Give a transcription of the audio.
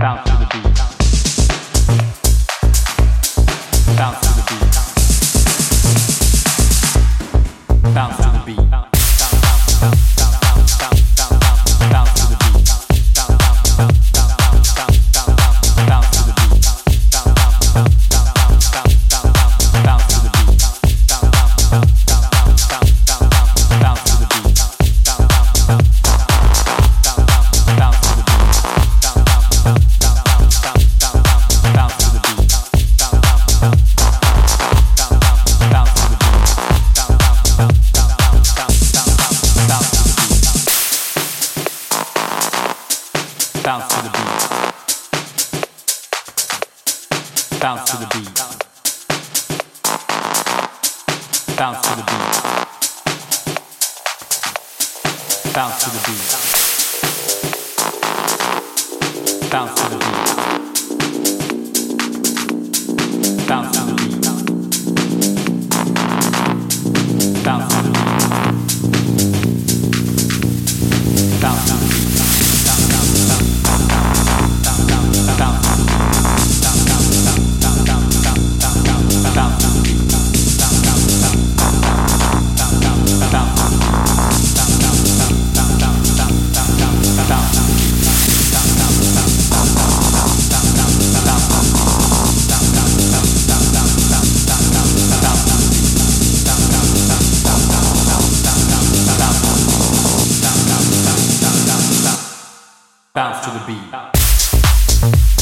bounce to the Bounce to the beat. Bounce to the beat. Bounce to the beat. Bounce to the beat. Bounce to the beat. Bounce to the beat. Bounce to the beat. Bounce to the beat.